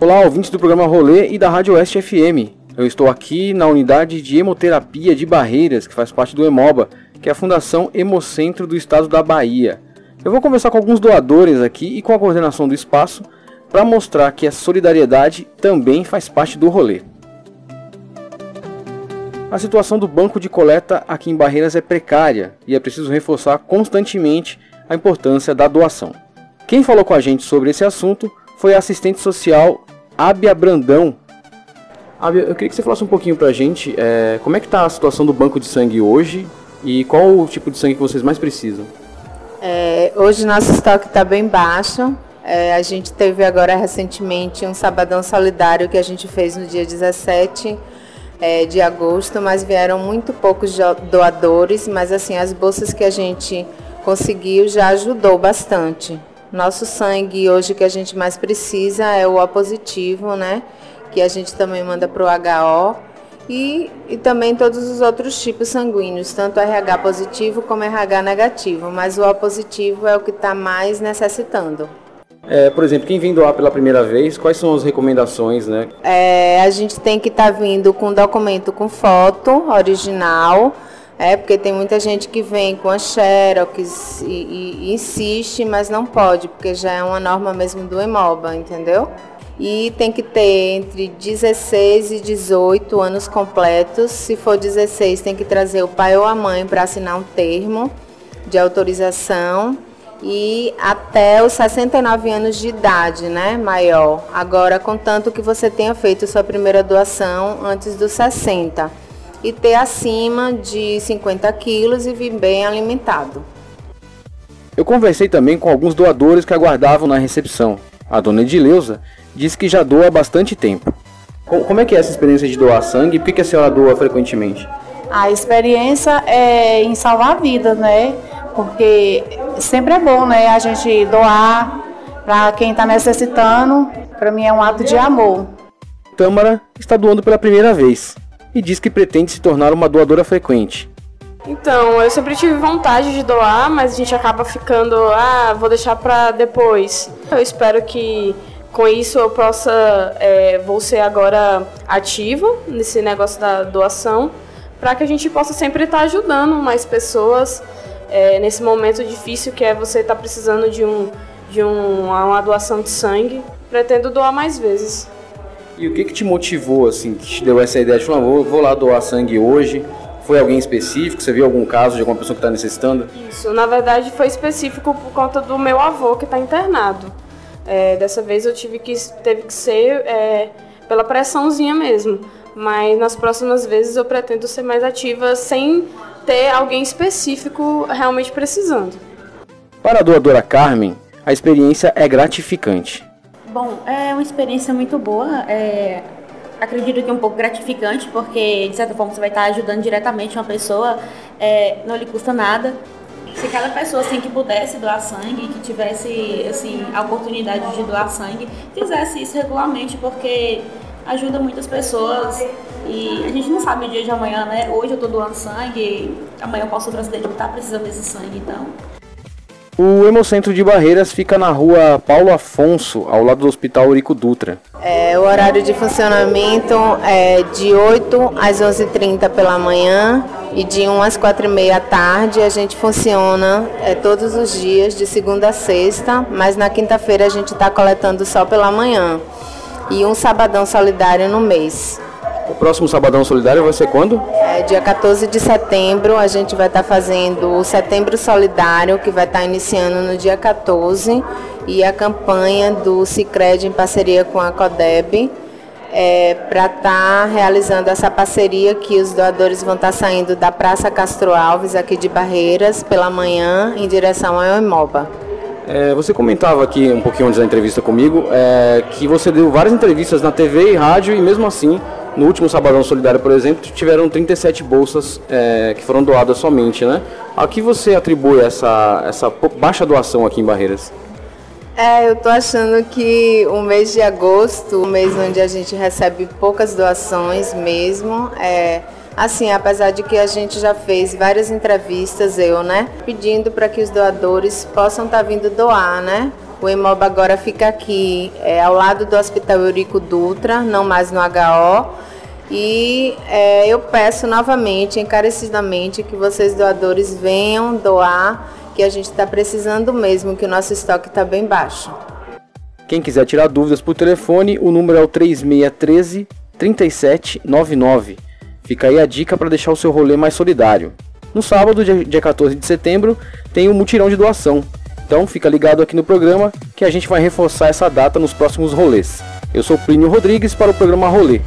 Olá, ouvintes do programa Rolê e da Rádio Oeste FM. Eu estou aqui na unidade de hemoterapia de Barreiras, que faz parte do Hemoba, que é a Fundação Hemocentro do Estado da Bahia. Eu vou conversar com alguns doadores aqui e com a coordenação do espaço para mostrar que a solidariedade também faz parte do rolê. A situação do banco de coleta aqui em Barreiras é precária e é preciso reforçar constantemente a importância da doação. Quem falou com a gente sobre esse assunto foi a assistente social Abia Brandão. Abia, eu queria que você falasse um pouquinho pra gente é, como é que está a situação do banco de sangue hoje e qual o tipo de sangue que vocês mais precisam. É, hoje nosso estoque está bem baixo. É, a gente teve agora recentemente um sabadão solidário que a gente fez no dia 17 é, de agosto, mas vieram muito poucos doadores, mas assim as bolsas que a gente conseguiu já ajudou bastante. Nosso sangue hoje que a gente mais precisa é o O positivo, né? Que a gente também manda para o HO. E, e também todos os outros tipos sanguíneos, tanto RH positivo como RH negativo, mas o O positivo é o que está mais necessitando. É, por exemplo, quem vem doar pela primeira vez, quais são as recomendações, né? É, a gente tem que estar tá vindo com documento com foto original, é, porque tem muita gente que vem com a Xerox e, e, e, insiste, mas não pode, porque já é uma norma mesmo do EMOBA, entendeu? E tem que ter entre 16 e 18 anos completos. Se for 16, tem que trazer o pai ou a mãe para assinar um termo de autorização e até os 69 anos de idade, né, maior. Agora, contanto que você tenha feito sua primeira doação antes dos 60 e ter acima de 50 quilos e vir bem alimentado. Eu conversei também com alguns doadores que aguardavam na recepção. A dona Edileuza disse que já doa há bastante tempo. Como é que é essa experiência de doar sangue e por que a senhora doa frequentemente? A experiência é em salvar vidas, né? Porque sempre é bom, né? A gente doar para quem está necessitando. Para mim é um ato de amor. Tâmara está doando pela primeira vez e diz que pretende se tornar uma doadora frequente. Então, eu sempre tive vontade de doar, mas a gente acaba ficando, ah, vou deixar para depois. Eu espero que com isso eu possa, é, vou ser agora ativa nesse negócio da doação, para que a gente possa sempre estar ajudando mais pessoas é, nesse momento difícil que é você estar tá precisando de, um, de um, uma doação de sangue. Pretendo doar mais vezes. E o que, que te motivou, assim, que te deu essa ideia de falar, vou, vou lá doar sangue hoje? Foi alguém específico? Você viu algum caso de alguma pessoa que está necessitando? Isso, na verdade foi específico por conta do meu avô que está internado. É, dessa vez eu tive que, teve que ser é, pela pressãozinha mesmo. Mas nas próximas vezes eu pretendo ser mais ativa sem ter alguém específico realmente precisando. Para a doadora Carmen, a experiência é gratificante. Bom, é uma experiência muito boa. É, acredito que é um pouco gratificante, porque de certa forma você vai estar ajudando diretamente uma pessoa, é, não lhe custa nada. Se cada pessoa assim, que pudesse doar sangue, que tivesse assim, a oportunidade de doar sangue, fizesse isso regularmente, porque ajuda muitas pessoas e a gente não sabe o dia de amanhã, né? Hoje eu estou doando sangue, amanhã eu posso outro acidente estar precisando desse sangue, então o Hemocentro de Barreiras fica na rua Paulo Afonso, ao lado do Hospital Eurico Dutra. É, o horário de funcionamento é de 8 às 11h30 pela manhã e de 1 às 4h30 à tarde. A gente funciona é, todos os dias, de segunda a sexta, mas na quinta-feira a gente está coletando só pela manhã. E um sabadão solidário no mês. O próximo Sabadão Solidário vai ser quando? É, dia 14 de setembro, a gente vai estar tá fazendo o Setembro Solidário, que vai estar tá iniciando no dia 14, e a campanha do Cicred em parceria com a CODEB, é, para estar tá realizando essa parceria que os doadores vão estar tá saindo da Praça Castro Alves, aqui de Barreiras, pela manhã, em direção ao Emoba. É, você comentava aqui um pouquinho antes da entrevista comigo é, que você deu várias entrevistas na TV e rádio e mesmo assim no último Sabadão Solidário, por exemplo, tiveram 37 bolsas é, que foram doadas somente, né? A que você atribui essa, essa baixa doação aqui em Barreiras? É, eu tô achando que o mês de agosto, o mês onde a gente recebe poucas doações mesmo, é assim, apesar de que a gente já fez várias entrevistas, eu, né, pedindo para que os doadores possam estar tá vindo doar, né? O Hemob agora fica aqui é, ao lado do Hospital Eurico Dutra, não mais no HO. E é, eu peço novamente, encarecidamente, que vocês doadores venham doar, que a gente está precisando mesmo, que o nosso estoque está bem baixo. Quem quiser tirar dúvidas por telefone, o número é o 3613 3799. Fica aí a dica para deixar o seu rolê mais solidário. No sábado, dia 14 de setembro, tem o um mutirão de doação. Então fica ligado aqui no programa que a gente vai reforçar essa data nos próximos rolês. Eu sou Plínio Rodrigues para o programa Rolê.